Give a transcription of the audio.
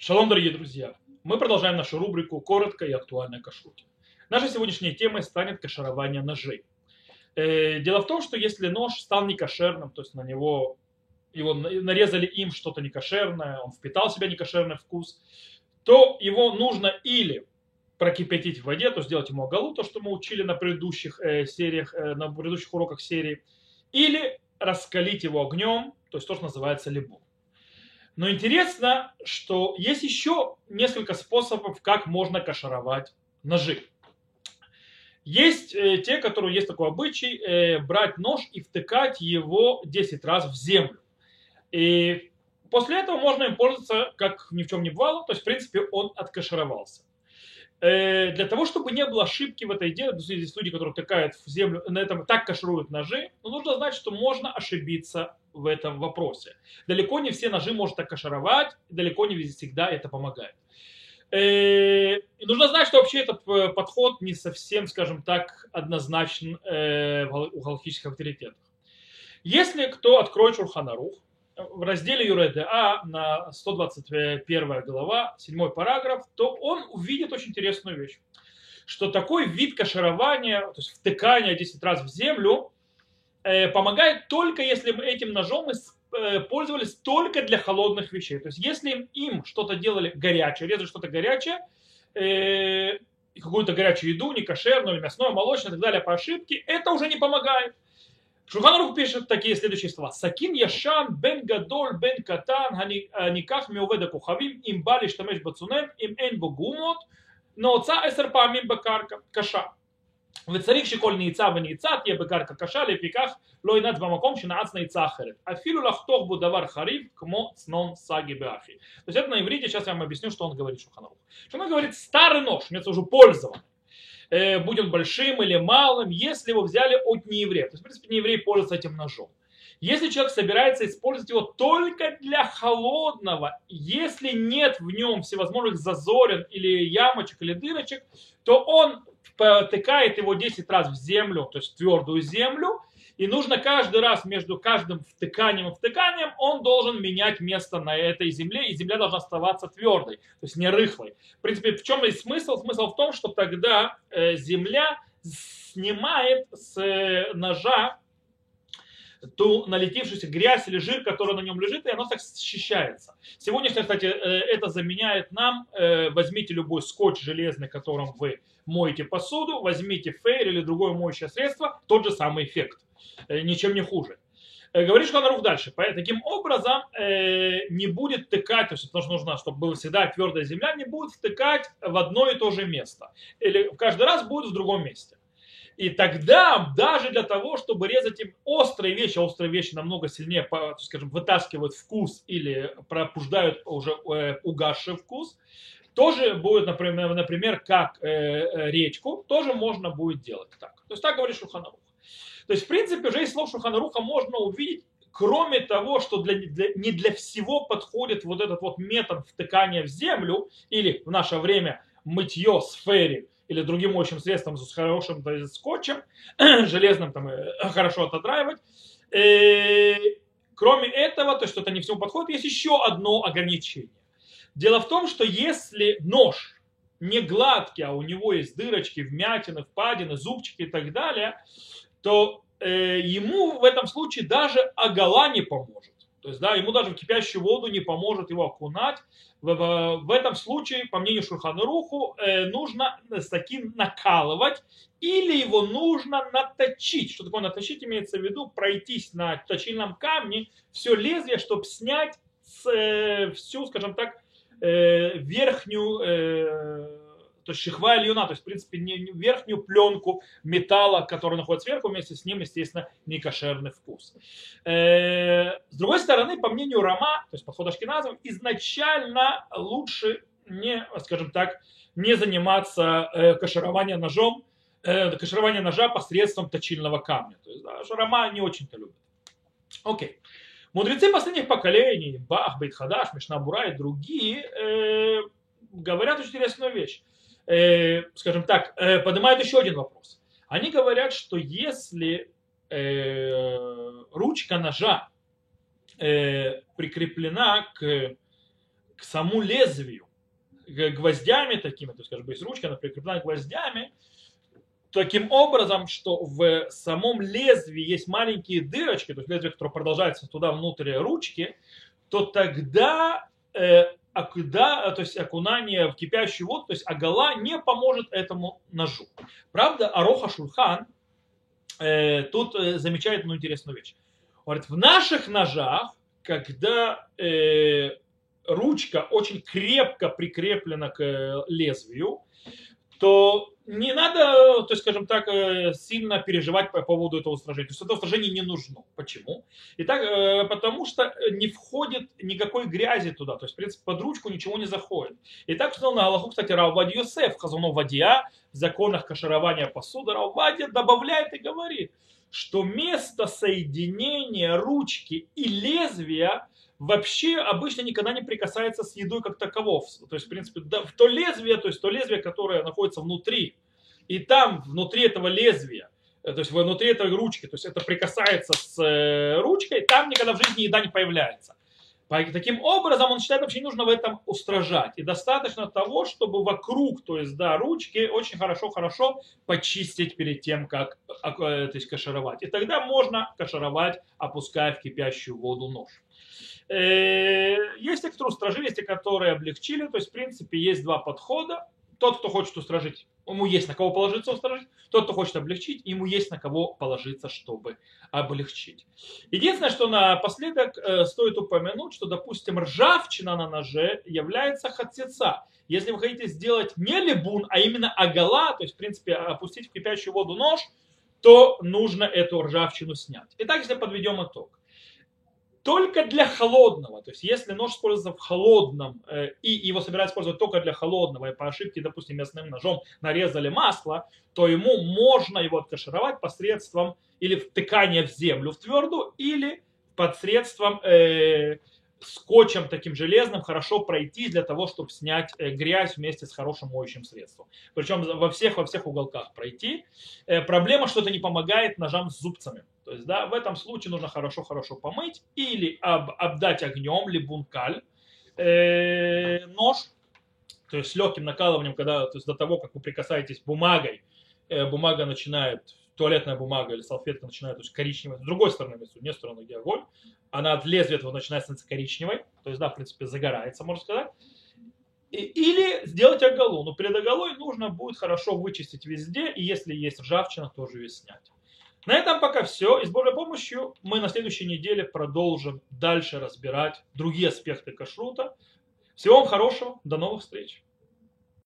Шалом, дорогие друзья! Мы продолжаем нашу рубрику «Коротко и актуально о кашруте». Нашей сегодняшней темой станет кашарование ножей. Э, дело в том, что если нож стал некошерным, то есть на него его нарезали им что-то некошерное, он впитал в себя некошерный вкус, то его нужно или прокипятить в воде, то сделать ему оголу, то, что мы учили на предыдущих э, сериях, э, на предыдущих уроках серии, или раскалить его огнем, то есть то, что называется либо. Но интересно, что есть еще несколько способов, как можно кашаровать ножи. Есть э, те, которые есть такой обычай, э, брать нож и втыкать его 10 раз в землю. И после этого можно им пользоваться, как ни в чем не бывало, то есть, в принципе, он откашировался. Э, для того, чтобы не было ошибки в этой идее, здесь люди, которые втыкают в землю, на этом так кашируют ножи, но нужно знать, что можно ошибиться в этом вопросе. Далеко не все ножи можно так кашировать, далеко не всегда это помогает. Э, и нужно знать, что вообще этот э, подход не совсем, скажем так, однозначен у галактических авторитетов. Если кто откроет Шурханарух, в разделе ЮРДА на 121 глава, 7 параграф, то он увидит очень интересную вещь. Что такой вид каширования, то есть втыкания 10 раз в землю, э, помогает только если этим ножом мы э, пользовались только для холодных вещей. То есть если им что-то делали горячее, резали что-то горячее, э, какую-то горячую еду, не кошерную, или мясное, молочное и так далее по ошибке, это уже не помогает. Шуханарух пишет такие следующие слова. Сакин яшан бен гадоль бен катан הניקח מעובד הכוכבים אם בא להשתמש בצונן אם אין בו גומות נעוצה עשר פעמים בקרקע קשה וצריך שכל נעיצה ונעיצה תהיה בקרקע קשה לפיכך לא ינץ במקום שנעץ נעיצה אחרת אפילו לחתוך בו דבר חריף כמו צנון саги беахи. То есть это на иврите, сейчас я вам объясню, что он говорит Шуханарух. Что он говорит, старый нож, имеется уже пользованный э, будь большим или малым, если его взяли от нееврея. То есть, в принципе, нееврей пользуется этим ножом. Если человек собирается использовать его только для холодного, если нет в нем всевозможных зазорин или ямочек или дырочек, то он потыкает его 10 раз в землю, то есть в твердую землю, и нужно каждый раз между каждым втыканием и втыканием он должен менять место на этой земле, и земля должна оставаться твердой, то есть не рыхлой. В принципе, в чем есть смысл? Смысл в том, что тогда э, земля снимает с э, ножа ту налетевшуюся грязь или жир, который на нем лежит, и оно так счищается. Сегодня, кстати, э, это заменяет нам, возьмите любой скотч железный, которым вы моете посуду, возьмите фейр или другое моющее средство, тот же самый эффект. Э, ничем не хуже. Э, говорит Шханарух дальше. Таким образом, э, не будет тыкать, то есть что нужно, чтобы была всегда твердая земля, не будет втыкать в одно и то же место. Или каждый раз будет в другом месте. И тогда даже для того, чтобы резать им острые вещи, а острые вещи намного сильнее, скажем, вытаскивают вкус или пробуждают уже угасший вкус, тоже будет, например, например как речку, тоже можно будет делать так. То есть так говорит Шуханарух. То есть, в принципе, уже из слов Шуханаруха можно увидеть, кроме того, что для, для, не для всего подходит вот этот вот метод втыкания в землю, или в наше время мытье с ферри, или другим моющим средством с хорошим то скотчем, железным там э, хорошо отодраивать. И, э, кроме этого, то что это не всему подходит, есть еще одно ограничение. Дело в том, что если нож не гладкий, а у него есть дырочки, вмятины, впадины, зубчики и так далее, то э, ему в этом случае даже агала не поможет. То есть, да, ему даже в кипящую воду не поможет его окунать. В, в, в этом случае, по мнению Шурхана Руху, э, нужно с таким накалывать или его нужно наточить. Что такое наточить? Имеется в виду пройтись на точильном камне все лезвие, чтобы снять с, э, всю, скажем так, э, верхнюю э, то есть шихва ильюна, то есть, в принципе, не, верхнюю пленку металла, который находится сверху, вместе с ним, естественно, не кошерный вкус. Э, с другой стороны, по мнению Рама, то есть подход Ашкиназов, изначально лучше не, скажем так, не заниматься э, кашированием ножом, э, ножа посредством точильного камня. То есть, да, Рама не очень-то любит. Окей. Мудрецы последних поколений, Бах, Бейтхадаш, Мишнабура и другие, э, говорят очень интересную вещь э, скажем так, э, поднимают еще один вопрос. Они говорят, что если э, ручка ножа э, прикреплена к к саму лезвию, гвоздями такими, то есть, бы, есть ручка, она прикреплена гвоздями, таким образом, что в самом лезвии есть маленькие дырочки, то есть лезвие, которое продолжается туда внутрь ручки, то тогда э, окуда, то есть окунание в кипящую воду, то есть агала не поможет этому ножу. Правда, Ароха Шульхан э, тут э, замечает одну интересную вещь. Говорит, в наших ножах, когда э, ручка очень крепко прикреплена к э, лезвию, то не надо, то есть, скажем так, э, сильно переживать по поводу этого устражения. То есть это устражение не нужно. Почему? Итак, э, потому что не входит никакой грязи туда. То есть, в принципе, под ручку ничего не заходит. И так сказал на Аллаху, кстати, Раввад Йосеф, Хазуну Вадия, в законах каширования посуды, Раввадия добавляет и говорит, что место соединения ручки и лезвия вообще обычно никогда не прикасается с едой как таковов. То есть, в принципе, в то лезвие, то есть то лезвие, которое находится внутри, и там, внутри этого лезвия, э, то есть внутри этой ручки, то есть это прикасается с э, ручкой, там никогда в жизни еда не появляется. Таким образом, он считает, вообще не нужно в этом устражать. И достаточно того, чтобы вокруг, то есть, да, ручки очень хорошо-хорошо почистить перед тем, как э, то есть, кашировать. И тогда можно кашировать, опуская в кипящую воду нож. Э, есть те, кто устражили, есть те, которые облегчили. То есть, в принципе, есть два подхода. Тот, кто хочет устражить, ему есть на кого положиться устражить. Тот, кто хочет облегчить, ему есть на кого положиться, чтобы облегчить. Единственное, что напоследок э, стоит упомянуть, что, допустим, ржавчина на ноже является хатсеца. Если вы хотите сделать не либун, а именно агала, то есть, в принципе, опустить в кипящую воду нож, то нужно эту ржавчину снять. Итак, если подведем итог только для холодного. То есть если нож используется в холодном э, и его собирают использовать только для холодного, и по ошибке, допустим, мясным ножом нарезали масло, то ему можно его откашировать посредством или втыкания в землю в твердую, или посредством э, скотчем таким железным хорошо пройти для того, чтобы снять э, грязь вместе с хорошим моющим средством. Причем во всех, во всех уголках пройти. Э, проблема, что это не помогает ножам с зубцами. То есть, да, в этом случае нужно хорошо-хорошо помыть или об, обдать огнем, либо бункаль, э, нож, то есть с легким накалыванием, когда, то есть до того, как вы прикасаетесь бумагой, э, бумага начинает туалетная бумага или салфетка начинает то есть, коричневой, с другой стороны, не с стороны, где огонь, она от лезвия этого начинает становиться коричневой, то есть, да, в принципе, загорается, можно сказать. И, или сделать оголу, но перед оголой нужно будет хорошо вычистить везде, и если есть ржавчина, тоже ее снять. На этом пока все. И с Божьей помощью мы на следующей неделе продолжим дальше разбирать другие аспекты кашрута. Всего вам хорошего, до новых встреч.